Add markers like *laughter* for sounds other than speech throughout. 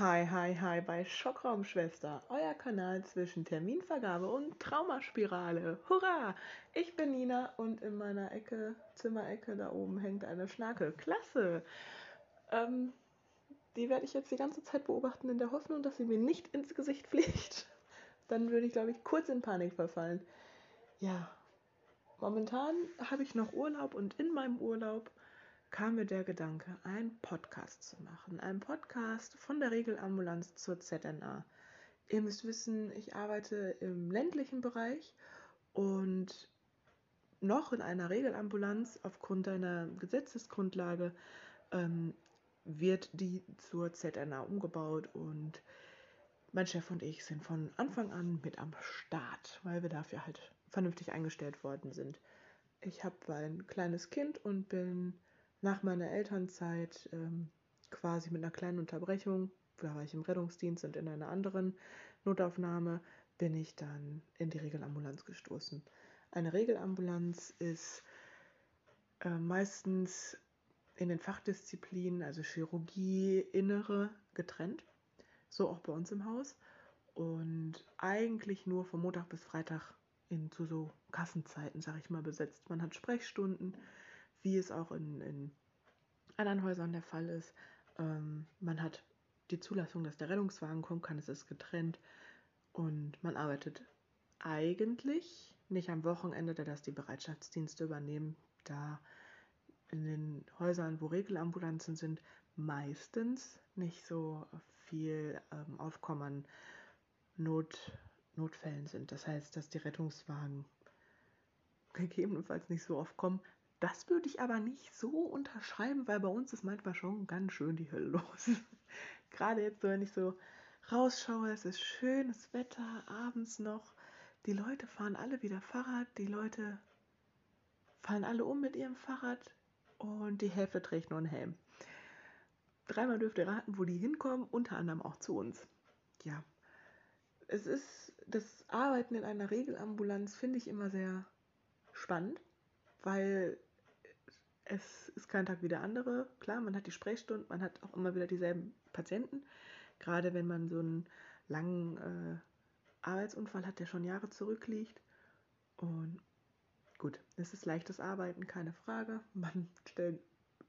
Hi, hi, hi bei Schockraumschwester, euer Kanal zwischen Terminvergabe und Traumaspirale. Hurra! Ich bin Nina und in meiner Ecke, Zimmerecke da oben hängt eine Schnake. Klasse! Ähm, die werde ich jetzt die ganze Zeit beobachten in der Hoffnung, dass sie mir nicht ins Gesicht fliegt. Dann würde ich, glaube ich, kurz in Panik verfallen. Ja, momentan habe ich noch Urlaub und in meinem Urlaub kam mir der Gedanke, einen Podcast zu machen. Einen Podcast von der Regelambulanz zur ZNA. Ihr müsst wissen, ich arbeite im ländlichen Bereich und noch in einer Regelambulanz aufgrund einer Gesetzesgrundlage ähm, wird die zur ZNA umgebaut und mein Chef und ich sind von Anfang an mit am Start, weil wir dafür halt vernünftig eingestellt worden sind. Ich habe ein kleines Kind und bin nach meiner Elternzeit ähm, quasi mit einer kleinen Unterbrechung, da war ich im Rettungsdienst und in einer anderen Notaufnahme, bin ich dann in die Regelambulanz gestoßen. Eine Regelambulanz ist äh, meistens in den Fachdisziplinen, also Chirurgie, Innere, getrennt. So auch bei uns im Haus. Und eigentlich nur von Montag bis Freitag in, zu so Kassenzeiten, sag ich mal, besetzt. Man hat Sprechstunden, wie es auch in, in anderen Häusern der Fall ist. Ähm, man hat die Zulassung, dass der Rettungswagen kommen kann, es ist getrennt und man arbeitet eigentlich nicht am Wochenende, da das die Bereitschaftsdienste übernehmen, da in den Häusern, wo Regelambulanzen sind, meistens nicht so viel ähm, Aufkommen an Not, Notfällen sind. Das heißt, dass die Rettungswagen gegebenenfalls nicht so oft kommen, das würde ich aber nicht so unterschreiben, weil bei uns ist manchmal schon ganz schön die Hölle *laughs* los. Gerade jetzt, wenn ich so rausschaue, es ist schönes Wetter, abends noch. Die Leute fahren alle wieder Fahrrad, die Leute fallen alle um mit ihrem Fahrrad und die Hälfte trägt nur einen Helm. Dreimal dürft ihr raten, wo die hinkommen, unter anderem auch zu uns. Ja, es ist das Arbeiten in einer Regelambulanz finde ich immer sehr spannend, weil es ist kein Tag wie der andere. Klar, man hat die Sprechstunden, man hat auch immer wieder dieselben Patienten. Gerade wenn man so einen langen äh, Arbeitsunfall hat, der schon Jahre zurückliegt. Und gut, es ist leichtes Arbeiten, keine Frage. *laughs* Man stellt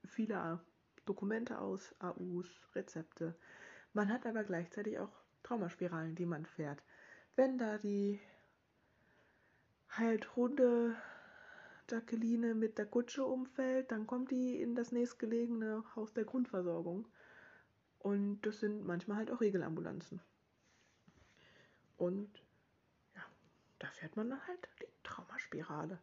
viele Dokumente aus, AUs, Rezepte. Man hat aber gleichzeitig auch Traumaspiralen, die man fährt. Wenn da die Heiltrunde Jacqueline mit der Kutsche umfällt, dann kommt die in das nächstgelegene Haus der Grundversorgung. Und das sind manchmal halt auch Regelambulanzen. Und ja, da fährt man dann halt die Traumaspirale.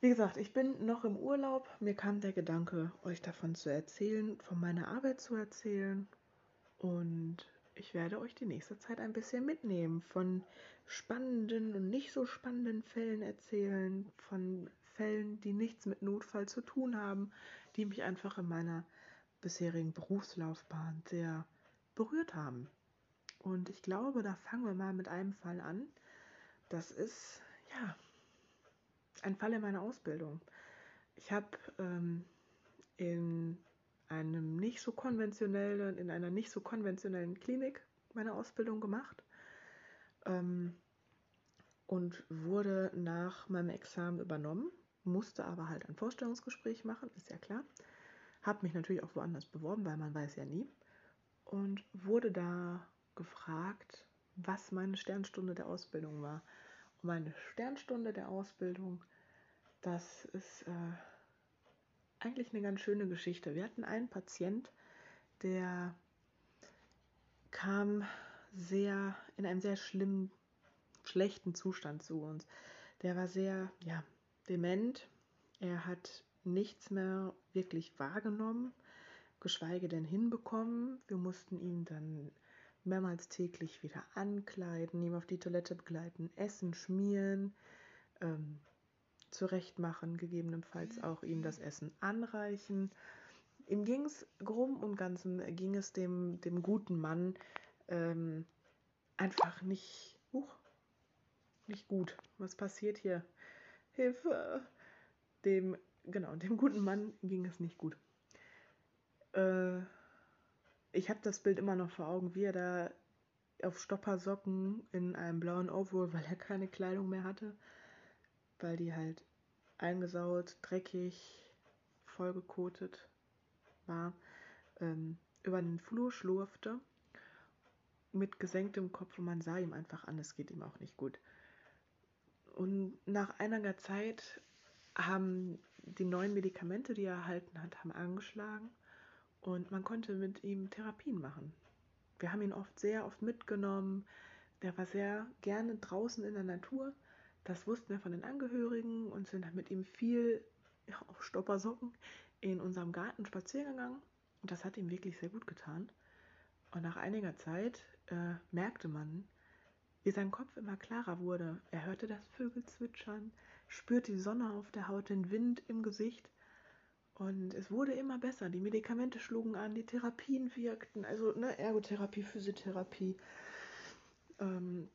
Wie gesagt, ich bin noch im Urlaub. Mir kam der Gedanke, euch davon zu erzählen, von meiner Arbeit zu erzählen. Und ich werde euch die nächste Zeit ein bisschen mitnehmen, von spannenden und nicht so spannenden Fällen erzählen, von Fällen, die nichts mit Notfall zu tun haben, die mich einfach in meiner bisherigen Berufslaufbahn sehr berührt haben. Und ich glaube, da fangen wir mal mit einem Fall an. Das ist, ja, ein Fall in meiner Ausbildung. Ich habe ähm, in einem nicht so konventionellen, in einer nicht so konventionellen Klinik meine Ausbildung gemacht ähm, und wurde nach meinem Examen übernommen, musste aber halt ein Vorstellungsgespräch machen, ist ja klar. Habe mich natürlich auch woanders beworben, weil man weiß ja nie. Und wurde da gefragt, was meine Sternstunde der Ausbildung war. Und meine Sternstunde der Ausbildung, das ist äh, eigentlich eine ganz schöne Geschichte. Wir hatten einen Patient, der kam sehr in einem sehr schlimmen, schlechten Zustand zu uns. Der war sehr, ja, dement. Er hat nichts mehr wirklich wahrgenommen, geschweige denn hinbekommen. Wir mussten ihn dann mehrmals täglich wieder ankleiden, ihm auf die Toilette begleiten, essen, schmieren, ähm, zurechtmachen, gegebenenfalls auch ihm das Essen anreichen. Ihm ging es grob und ganzen, ging es dem, dem guten Mann ähm, einfach nicht, uh, nicht gut. Was passiert hier? Hilfe! Dem, genau, dem guten Mann ging es nicht gut. Äh, ich habe das Bild immer noch vor Augen, wie er da auf Stoppersocken in einem blauen Overall, weil er keine Kleidung mehr hatte, weil die halt eingesaut, dreckig, vollgekotet war, ähm, über den Flur schlurfte mit gesenktem Kopf und man sah ihm einfach an, es geht ihm auch nicht gut. Und nach einiger Zeit haben die neuen Medikamente, die er erhalten hat, haben angeschlagen und man konnte mit ihm Therapien machen. Wir haben ihn oft sehr oft mitgenommen. Der war sehr gerne draußen in der Natur. Das wussten wir von den Angehörigen und sind dann mit ihm viel ja, auf Stoppersocken in unserem Garten spazieren gegangen. Und das hat ihm wirklich sehr gut getan. Und nach einiger Zeit äh, merkte man, wie sein Kopf immer klarer wurde. Er hörte das Vögel zwitschern, spürte die Sonne auf der Haut, den Wind im Gesicht. Und es wurde immer besser. Die Medikamente schlugen an, die Therapien wirkten, also ne, Ergotherapie, Physiotherapie, ähm,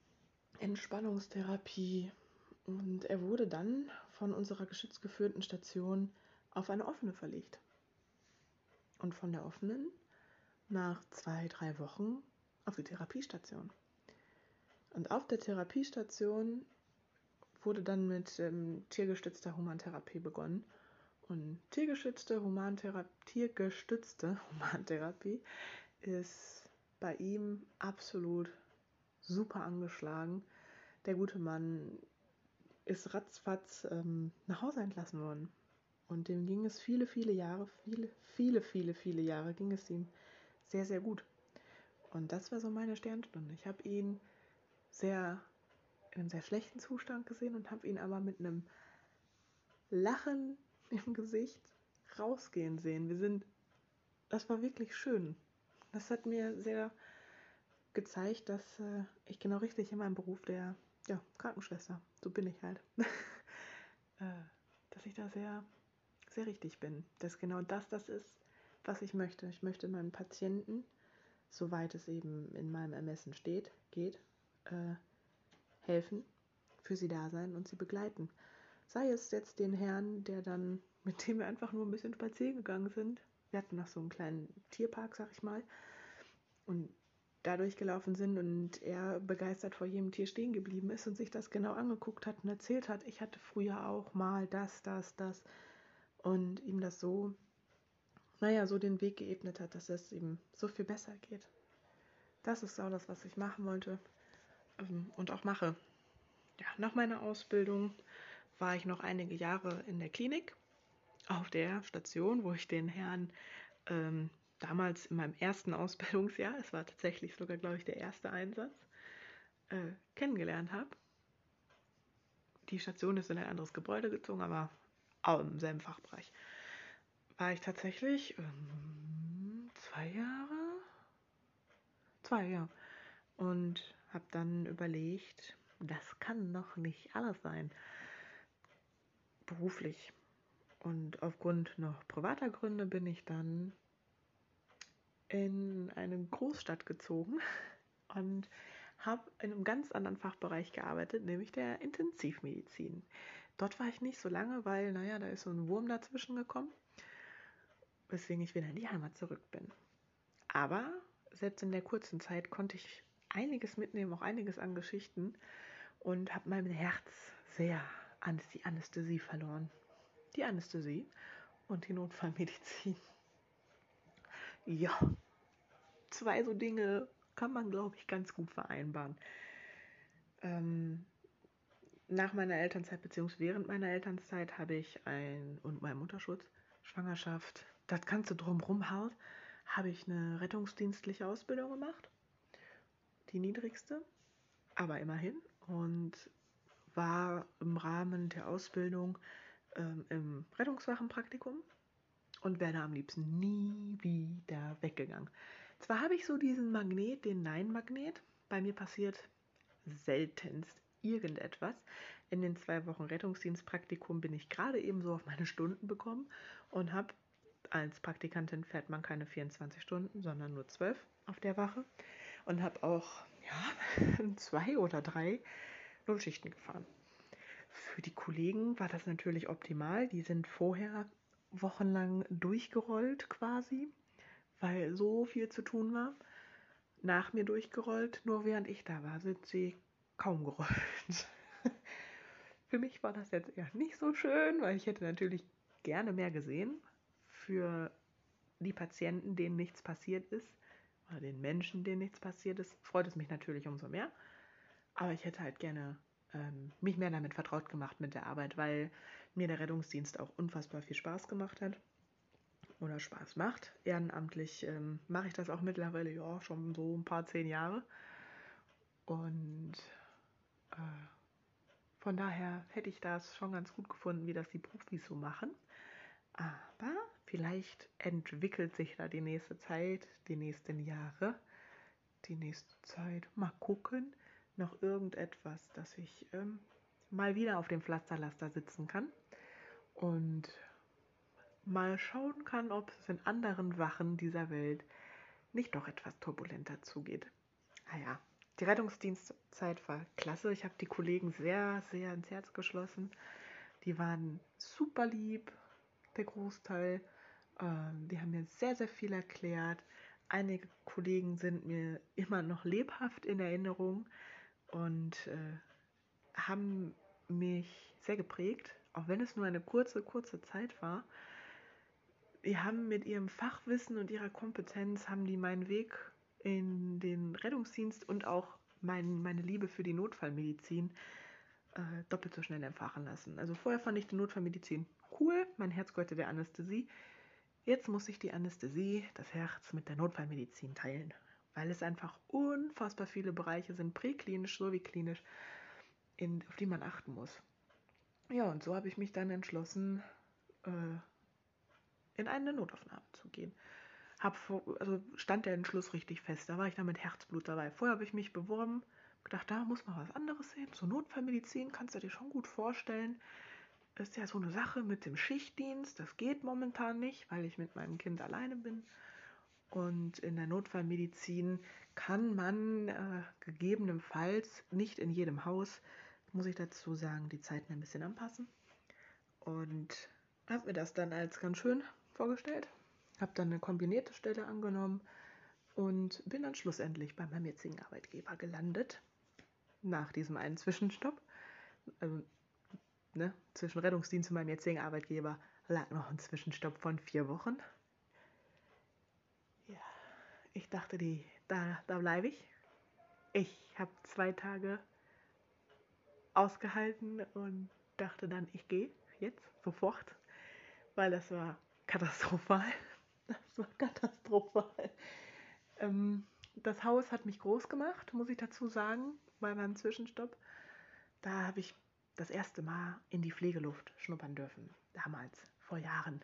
Entspannungstherapie. Und er wurde dann von unserer geschützgeführten Station auf eine offene verlegt. Und von der offenen nach zwei, drei Wochen auf die Therapiestation. Und auf der Therapiestation wurde dann mit ähm, tiergestützter Humantherapie begonnen. Und tiergestützte Humantherapie, *laughs* tiergestützte Humantherapie ist bei ihm absolut super angeschlagen. Der gute Mann ist ratzfatz ähm, nach Hause entlassen worden. Und dem ging es viele, viele Jahre, viele, viele, viele, viele Jahre ging es ihm sehr, sehr gut. Und das war so meine Sternstunde. Ich habe ihn sehr in einem sehr schlechten Zustand gesehen und habe ihn aber mit einem Lachen im Gesicht rausgehen sehen. Wir sind, das war wirklich schön. Das hat mir sehr gezeigt, dass äh, ich genau richtig in meinem Beruf der ja, Krankenschwester, so bin ich halt, *laughs* äh, dass ich da sehr, sehr richtig bin. Dass genau das das ist, was ich möchte. Ich möchte meinen Patienten soweit es eben in meinem Ermessen steht, geht, äh, helfen, für sie da sein und sie begleiten. Sei es jetzt den Herrn, der dann, *laughs* mit dem wir einfach nur ein bisschen spazieren gegangen sind. Wir hatten noch so einen kleinen Tierpark, sag ich mal. Und dadurch gelaufen sind und er begeistert vor jedem Tier stehen geblieben ist und sich das genau angeguckt hat und erzählt hat, ich hatte früher auch mal das, das, das und ihm das so naja, so den Weg geebnet hat, dass es ihm so viel besser geht. Das ist auch das, was ich machen wollte ähm, und auch mache. Ja, nach meiner Ausbildung war ich noch einige Jahre in der Klinik, auf der Station, wo ich den Herrn ähm, damals in meinem ersten Ausbildungsjahr, es war tatsächlich sogar, glaube ich, der erste Einsatz, äh, kennengelernt habe. Die Station ist in ein anderes Gebäude gezogen, aber auch im selben Fachbereich war ich tatsächlich ähm, zwei Jahre. Zwei, ja. Und habe dann überlegt, das kann noch nicht alles sein. Beruflich. Und aufgrund noch privater Gründe bin ich dann in eine Großstadt gezogen und habe in einem ganz anderen Fachbereich gearbeitet, nämlich der Intensivmedizin. Dort war ich nicht so lange, weil, naja, da ist so ein Wurm dazwischen gekommen weswegen ich wieder in die Heimat zurück bin. Aber selbst in der kurzen Zeit konnte ich einiges mitnehmen, auch einiges an Geschichten und habe mein Herz sehr an die Anästhesie verloren. Die Anästhesie und die Notfallmedizin. Ja, zwei so Dinge kann man, glaube ich, ganz gut vereinbaren. Ähm, nach meiner Elternzeit bzw. während meiner Elternzeit habe ich ein und meinem Mutterschutz Schwangerschaft das Ganze drumherum halt, habe ich eine rettungsdienstliche Ausbildung gemacht. Die niedrigste, aber immerhin. Und war im Rahmen der Ausbildung ähm, im Rettungswachenpraktikum und wäre da am liebsten nie wieder weggegangen. Zwar habe ich so diesen Magnet, den Nein-Magnet. Bei mir passiert seltenst irgendetwas. In den zwei Wochen Rettungsdienstpraktikum bin ich gerade eben so auf meine Stunden bekommen und habe als Praktikantin fährt man keine 24 Stunden, sondern nur 12 auf der Wache und habe auch ja, *laughs* zwei oder drei Nullschichten gefahren. Für die Kollegen war das natürlich optimal. Die sind vorher wochenlang durchgerollt quasi, weil so viel zu tun war, nach mir durchgerollt. Nur während ich da war, sind sie kaum gerollt. *laughs* Für mich war das jetzt eher nicht so schön, weil ich hätte natürlich gerne mehr gesehen. Für die Patienten, denen nichts passiert ist, oder den Menschen, denen nichts passiert ist, freut es mich natürlich umso mehr. Aber ich hätte halt gerne ähm, mich mehr damit vertraut gemacht mit der Arbeit, weil mir der Rettungsdienst auch unfassbar viel Spaß gemacht hat oder Spaß macht. Ehrenamtlich ähm, mache ich das auch mittlerweile ja schon so ein paar zehn Jahre. Und äh, von daher hätte ich das schon ganz gut gefunden, wie das die Profis so machen. Aber vielleicht entwickelt sich da die nächste Zeit, die nächsten Jahre, die nächste Zeit, mal gucken, noch irgendetwas, dass ich ähm, mal wieder auf dem Pflasterlaster sitzen kann und mal schauen kann, ob es in anderen Wachen dieser Welt nicht doch etwas turbulenter zugeht. Naja, ah die Rettungsdienstzeit war klasse. Ich habe die Kollegen sehr, sehr ins Herz geschlossen. Die waren super lieb, der Großteil. Ähm, die haben mir sehr, sehr viel erklärt. Einige Kollegen sind mir immer noch lebhaft in Erinnerung und äh, haben mich sehr geprägt, auch wenn es nur eine kurze, kurze Zeit war. Die haben mit ihrem Fachwissen und ihrer Kompetenz haben die meinen Weg in den Rettungsdienst und auch mein, meine Liebe für die Notfallmedizin äh, doppelt so schnell entfachen lassen. Also vorher fand ich die Notfallmedizin cool, mein Herz gehörte der Anästhesie. Jetzt muss ich die Anästhesie, das Herz mit der Notfallmedizin teilen, weil es einfach unfassbar viele Bereiche sind, präklinisch sowie klinisch, in, auf die man achten muss. Ja, und so habe ich mich dann entschlossen, äh, in eine Notaufnahme zu gehen. Hab vor, also stand der Entschluss richtig fest. Da war ich dann mit Herzblut dabei. Vorher habe ich mich beworben, gedacht, da muss man was anderes sehen. So Notfallmedizin kannst du dir schon gut vorstellen ist ja so eine Sache mit dem Schichtdienst. Das geht momentan nicht, weil ich mit meinem Kind alleine bin. Und in der Notfallmedizin kann man äh, gegebenenfalls nicht in jedem Haus, muss ich dazu sagen, die Zeiten ein bisschen anpassen. Und habe mir das dann als ganz schön vorgestellt. Habe dann eine kombinierte Stelle angenommen und bin dann schlussendlich bei meinem jetzigen Arbeitgeber gelandet. Nach diesem einen Zwischenstopp. Also ne, zwischen Rettungsdienst und meinem jetzigen Arbeitgeber lag noch ein Zwischenstopp von vier Wochen. Ja, ich dachte, die, da, da bleibe ich. Ich habe zwei Tage ausgehalten und dachte dann, ich gehe jetzt sofort, weil das war katastrophal. *laughs* Das war katastrophal. Ähm, das Haus hat mich groß gemacht, muss ich dazu sagen, bei meinem Zwischenstopp. Da habe ich das erste Mal in die Pflegeluft schnuppern dürfen, damals, vor Jahren.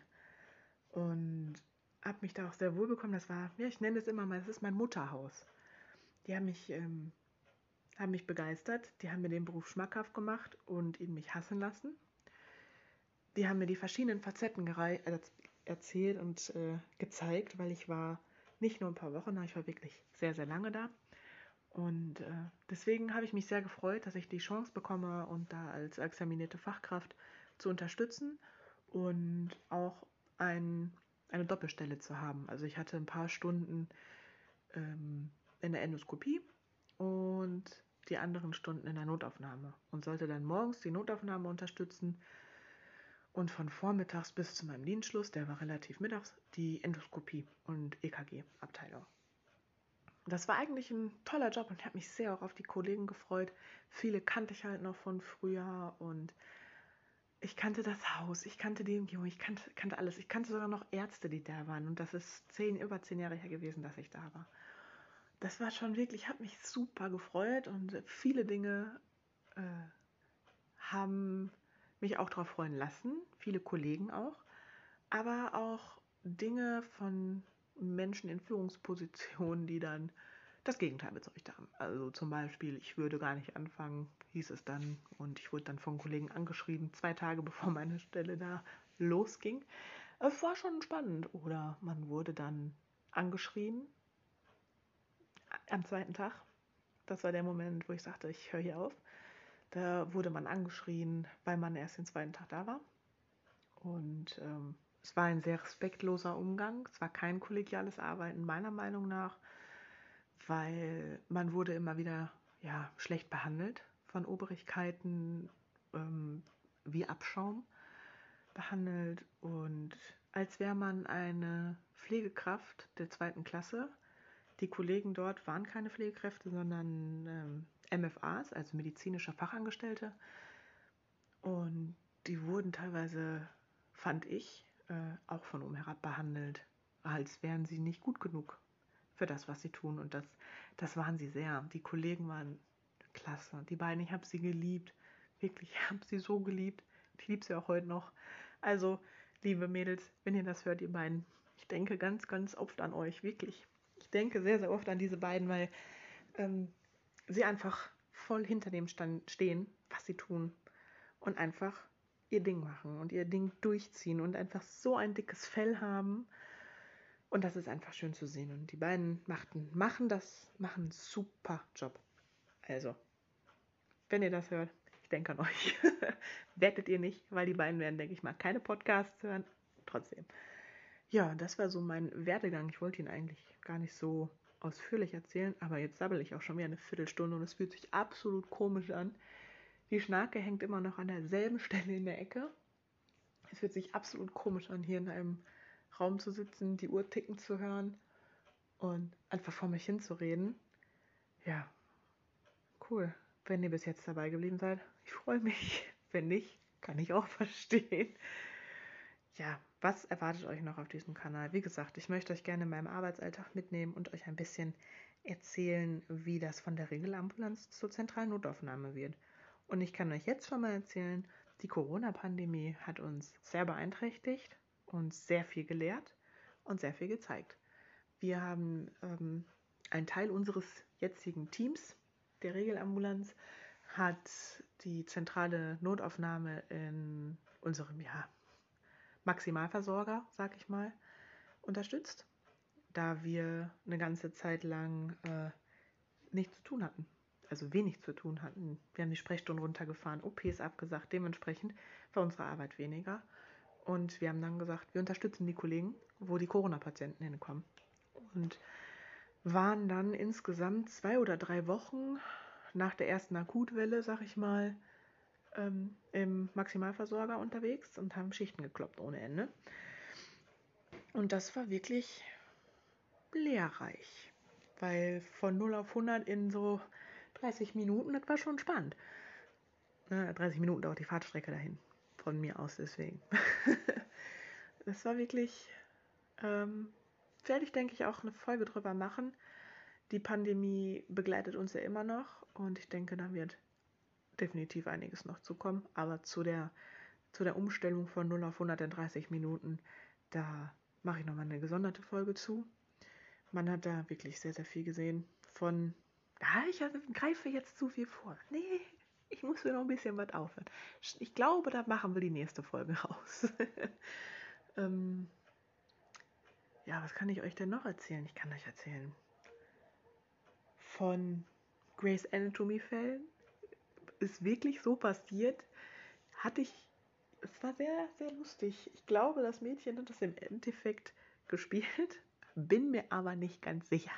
Und habe mich da auch sehr wohl bekommen. Das war, ja, ich nenne es immer mal, das ist mein Mutterhaus. Die haben mich, ähm, haben mich begeistert, die haben mir den Beruf schmackhaft gemacht und ihn mich hassen lassen. Die haben mir die verschiedenen Facetten erzählt und äh, gezeigt, weil ich war nicht nur ein paar Wochen, ich war wirklich sehr, sehr lange da. Und äh, deswegen habe ich mich sehr gefreut, dass ich die Chance bekomme und da als examinierte Fachkraft zu unterstützen und auch ein, eine Doppelstelle zu haben. Also ich hatte ein paar Stunden ähm, in der Endoskopie und die anderen Stunden in der Notaufnahme und sollte dann morgens die Notaufnahme unterstützen und von vormittags bis zu meinem Dienstschluss, der war relativ mittags, die Endoskopie und EKG-Abteilung das war eigentlich ein toller Job und ich habe mich sehr auch auf die Kollegen gefreut. Viele kannte ich halt noch von früher und ich kannte das Haus, ich kannte die Umgebung, ich kannte, kannte alles. Ich kannte sogar noch Ärzte, die da waren und das ist zehn, über zehn Jahre her gewesen, dass ich da war. Das war schon wirklich, ich habe mich super gefreut und viele Dinge äh, haben mich auch darauf freuen lassen, viele Kollegen auch, aber auch Dinge von Menschen in Führungspositionen, die dann das Gegenteil bezeugt haben. Also zum Beispiel, ich würde gar nicht anfangen, hieß es dann, und ich wurde dann von Kollegen angeschrieben, zwei Tage bevor meine Stelle da losging. Es war schon spannend. Oder man wurde dann angeschrieben am zweiten Tag. Das war der Moment, wo ich sagte, ich höre hier auf. Da wurde man angeschrien, weil man erst den zweiten Tag da war. Und ähm, es war ein sehr respektloser Umgang. Es war kein kollegiales Arbeiten, meiner Meinung nach, weil man wurde immer wieder ja, schlecht behandelt von Obrigkeiten ähm, wie Abschaum behandelt und als wäre man eine Pflegekraft der zweiten Klasse. Die Kollegen dort waren keine Pflegekräfte, sondern ähm, MFAs, also medizinische Fachangestellte. Und die wurden teilweise, fand ich, äh, auch von oben herab behandelt, als wären sie nicht gut genug für das, was sie tun. Und das, das waren sie sehr. Die Kollegen waren klasse. Die beiden, ich habe sie geliebt. Wirklich, ich habe sie so geliebt. Ich liebe sie auch heute noch. Also, liebe Mädels, wenn ihr das hört, ihr beiden, ich denke ganz, ganz oft an euch, wirklich. Ich denke sehr, sehr oft an diese beiden, weil ähm, sie einfach voll hinter dem Stand stehen, was sie tun und einfach ihr Ding machen und ihr Ding durchziehen und einfach so ein dickes Fell haben. Und das ist einfach schön zu sehen. Und die beiden machten, machen das, machen einen super Job. Also, wenn ihr das hört, ich denke an euch. *laughs* Wettet ihr nicht, weil die beiden werden, denke ich mal, keine Podcasts hören. Trotzdem. Ja, das war so mein Werdegang. Ich wollte ihn eigentlich gar nicht so ausführlich erzählen, aber jetzt sabbel ich auch schon wieder eine Viertelstunde und es fühlt sich absolut komisch an. Die Schnarke hängt immer noch an derselben *laughs* Stelle in der Ecke. Es fühlt sich absolut komisch an, hier in einem Raum zu sitzen, die Uhr ticken zu hören und einfach vor mich hinzureden. Ja, cool wenn ihr bis jetzt dabei geblieben seid. Ich freue mich. Wenn nicht, kann ich auch *laughs* verstehen. Ja, was erwartet euch noch auf diesem Kanal? Wie gesagt, ich möchte euch gerne in meinem Arbeitsalltag mitnehmen und euch ein bisschen erzählen, wie das von der Regelambulanz zur zentralen Notaufnahme wird. Und ich kann euch jetzt schon mal erzählen, die Corona-Pandemie hat uns sehr beeinträchtigt, uns sehr viel gelehrt und sehr viel gezeigt. Wir haben ähm, einen Teil unseres jetzigen Teams der Regelambulanz hat die zentrale Notaufnahme in unserem ja, Maximalversorger, sag ich mal, unterstützt, da wir eine ganze Zeit lang äh, nichts zu tun hatten. Also wenig zu tun hatten. Wir haben die Sprechstunden runtergefahren, OPs abgesagt, dementsprechend war unsere Arbeit weniger. Und wir haben dann gesagt, wir unterstützen die Kollegen, wo die Corona-Patienten hinkommen. Und waren dann insgesamt zwei oder drei Wochen nach der ersten Akutwelle, sag ich mal, ähm, im Maximalversorger unterwegs und haben Schichten gekloppt ohne Ende. Und das war wirklich lehrreich, weil von 0 auf 100 in so 30 Minuten, das war schon spannend. Ne, 30 Minuten dauert die Fahrtstrecke dahin, von mir aus deswegen. *laughs* das war wirklich ähm, werde ich, denke ich, auch eine Folge drüber machen. Die Pandemie begleitet uns ja immer noch und ich denke, da wird definitiv einiges noch zukommen. Aber zu der, zu der Umstellung von 0 auf 130 Minuten, da mache ich nochmal eine gesonderte Folge zu. Man hat da wirklich sehr, sehr viel gesehen von, ah, ich greife jetzt zu viel vor. Nee, ich muss mir noch ein bisschen was aufhören. Ich glaube, da machen wir die nächste Folge *laughs* raus. ähm, ja, was kann ich euch denn noch erzählen? Ich kann euch erzählen von Grace Anatomy Fällen. Ist wirklich so passiert. Hatte ich, es war sehr, sehr lustig. Ich glaube, das Mädchen hat das im Endeffekt gespielt, *laughs* bin mir aber nicht ganz sicher.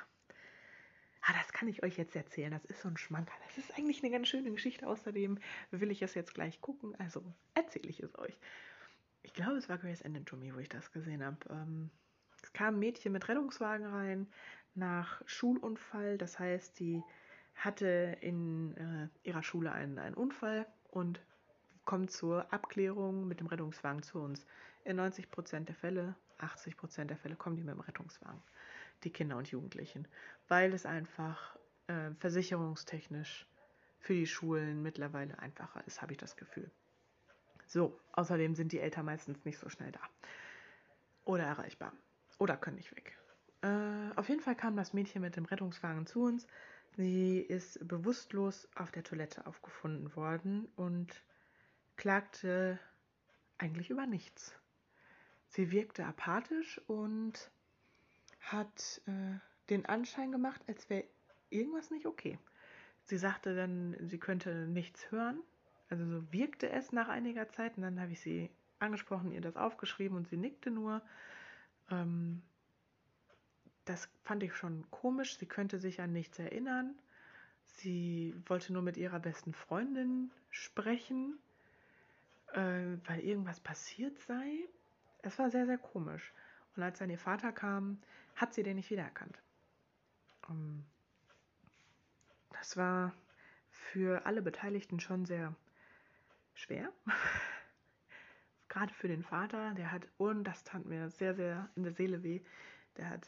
Ah, das kann ich euch jetzt erzählen. Das ist so ein Schmanker. Das ist eigentlich eine ganz schöne Geschichte. Außerdem will ich es jetzt gleich gucken. Also erzähle ich es euch. Ich glaube, es war Grace Anatomy, wo ich das gesehen habe. Ähm, es kam ein Mädchen mit Rettungswagen rein nach Schulunfall. Das heißt, die hatte in äh, ihrer Schule einen, einen Unfall und kommt zur Abklärung mit dem Rettungswagen zu uns. In 90 Prozent der Fälle, 80 Prozent der Fälle kommen die mit dem Rettungswagen, die Kinder und Jugendlichen, weil es einfach äh, versicherungstechnisch für die Schulen mittlerweile einfacher ist, habe ich das Gefühl. So, außerdem sind die Eltern meistens nicht so schnell da oder erreichbar. Oder können nicht weg. Äh, auf jeden Fall kam das Mädchen mit dem Rettungswagen zu uns. Sie ist bewusstlos auf der Toilette aufgefunden worden und klagte eigentlich über nichts. Sie wirkte apathisch und hat äh, den Anschein gemacht, als wäre irgendwas nicht okay. Sie sagte dann, sie könnte nichts hören. Also so wirkte es nach einiger Zeit und dann habe ich sie angesprochen, ihr das aufgeschrieben und sie nickte nur. Ähm, das fand ich schon komisch. Sie könnte sich an nichts erinnern. Sie wollte nur mit ihrer besten Freundin sprechen, äh, weil irgendwas passiert sei. Es war sehr, sehr komisch. Und als dann ihr Vater kam, hat sie den nicht wiedererkannt. Um, ähm, das war für alle Beteiligten schon sehr schwer. *laughs* Gerade für den Vater, der hat, und das tat mir sehr, sehr in der Seele weh, der hat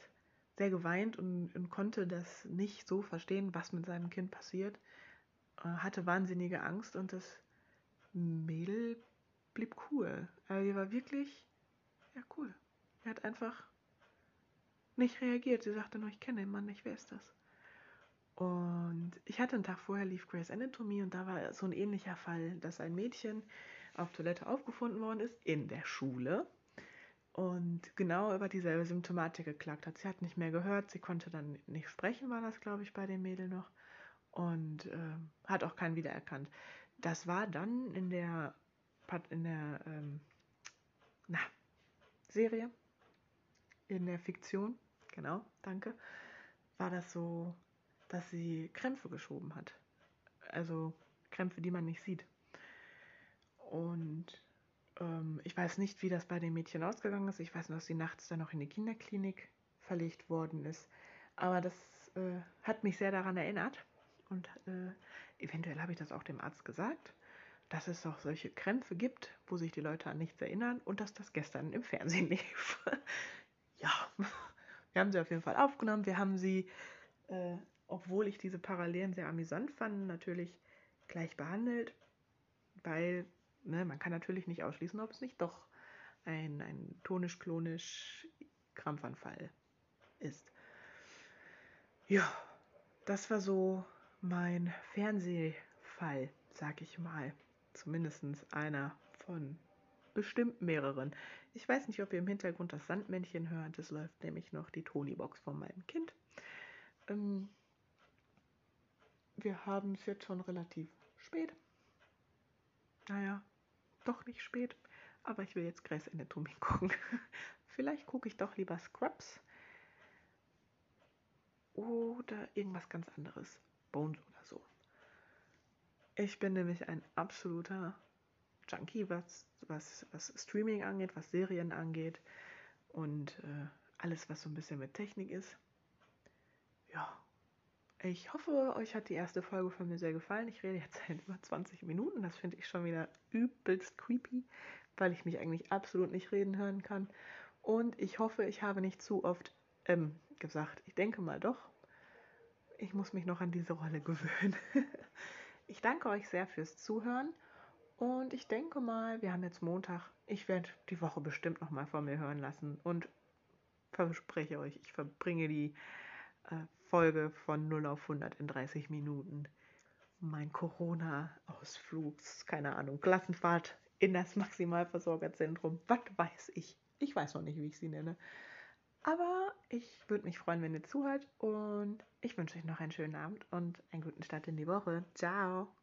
sehr geweint und, und konnte das nicht so verstehen, was mit seinem Kind passiert. Äh, hatte wahnsinnige Angst und das Mädel blieb cool. Also die war wirklich, ja, cool. Er hat einfach nicht reagiert. Sie sagte nur, ich kenne den Mann nicht, wer ist das? Und ich hatte einen Tag vorher lief Grace Anatomy und da war so ein ähnlicher Fall, dass ein Mädchen auf Toilette aufgefunden worden ist in der Schule und genau über dieselbe Symptomatik geklagt hat. Sie hat nicht mehr gehört, sie konnte dann nicht sprechen, war das, glaube ich, bei dem Mädel noch und äh, hat auch keinen wiedererkannt. Das war dann in der in der ähm, na, Serie, in der Fiktion, genau, danke, war das so, dass sie Krämpfe geschoben hat. Also Krämpfe, die man nicht sieht. Und ich weiß nicht, wie das bei dem Mädchen ausgegangen ist. Ich weiß nur, dass sie nachts dann noch in die Kinderklinik verlegt worden ist. Aber das äh, hat mich sehr daran erinnert. Und äh, eventuell habe ich das auch dem Arzt gesagt, dass es auch solche Krämpfe gibt, wo sich die Leute an nichts erinnern und dass das gestern im Fernsehen *laughs* lief. ja, wir haben sie auf jeden Fall aufgenommen. Wir haben sie, äh, obwohl ich diese Parallelen sehr amüsant fand, natürlich gleich behandelt, weil ne, man kann natürlich nicht ausschließen, ob es nicht doch ein, ein tonisch-klonisch Krampfanfall ist. Ja, das war so mein Fernsehfall, sag ich mal. Zumindest einer von bestimmt mehreren. Ich weiß nicht, ob ihr im Hintergrund das Sandmännchen hört. Es läuft nämlich noch die Tonybox von meinem Kind. Ähm, wir haben es jetzt schon relativ spät. Naja, doch nicht spät. Aber ich will jetzt Grace Anatomy gucken. *laughs* Vielleicht gucke ich doch lieber Scrubs. Oder irgendwas ganz anderes. Bones oder so. Ich bin nämlich ein absoluter Junkie, was, was, was Streaming angeht, was Serien angeht und äh, alles, was so ein bisschen mit Technik ist. Ja, ich hoffe, euch hat die erste Folge von mir sehr gefallen. Ich rede jetzt *laughs* seit über 20 Minuten. Das finde ich schon wieder übelst creepy, weil ich mich eigentlich absolut nicht reden hören kann. Und ich hoffe, ich habe nicht zu oft ähm, gesagt. Ich denke mal doch. Ich muss mich noch an diese Rolle *laughs* gewöhnen. ich danke euch sehr fürs Zuhören. Und ich denke mal, wir haben jetzt Montag. Ich werde die Woche bestimmt noch mal von mir hören lassen. Und verspreche euch, ich verbringe die äh, Folge von 0 auf 100 in 30 Minuten. Mein Corona-Ausflug, keine Ahnung, Klassenfahrt in das Maximalversorgerzentrum, was weiß ich. Ich weiß noch nicht, wie ich sie nenne. Aber ich würde mich freuen, wenn ihr zuhört und ich wünsche euch noch einen schönen Abend und einen guten Start in die Woche. Ciao!